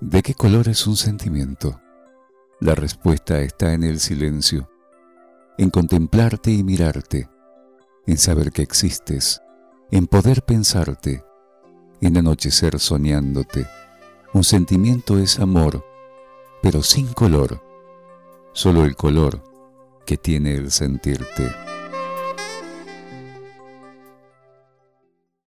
¿De qué color es un sentimiento? La respuesta está en el silencio, en contemplarte y mirarte, en saber que existes, en poder pensarte, en anochecer soñándote. Un sentimiento es amor, pero sin color, solo el color que tiene el sentirte.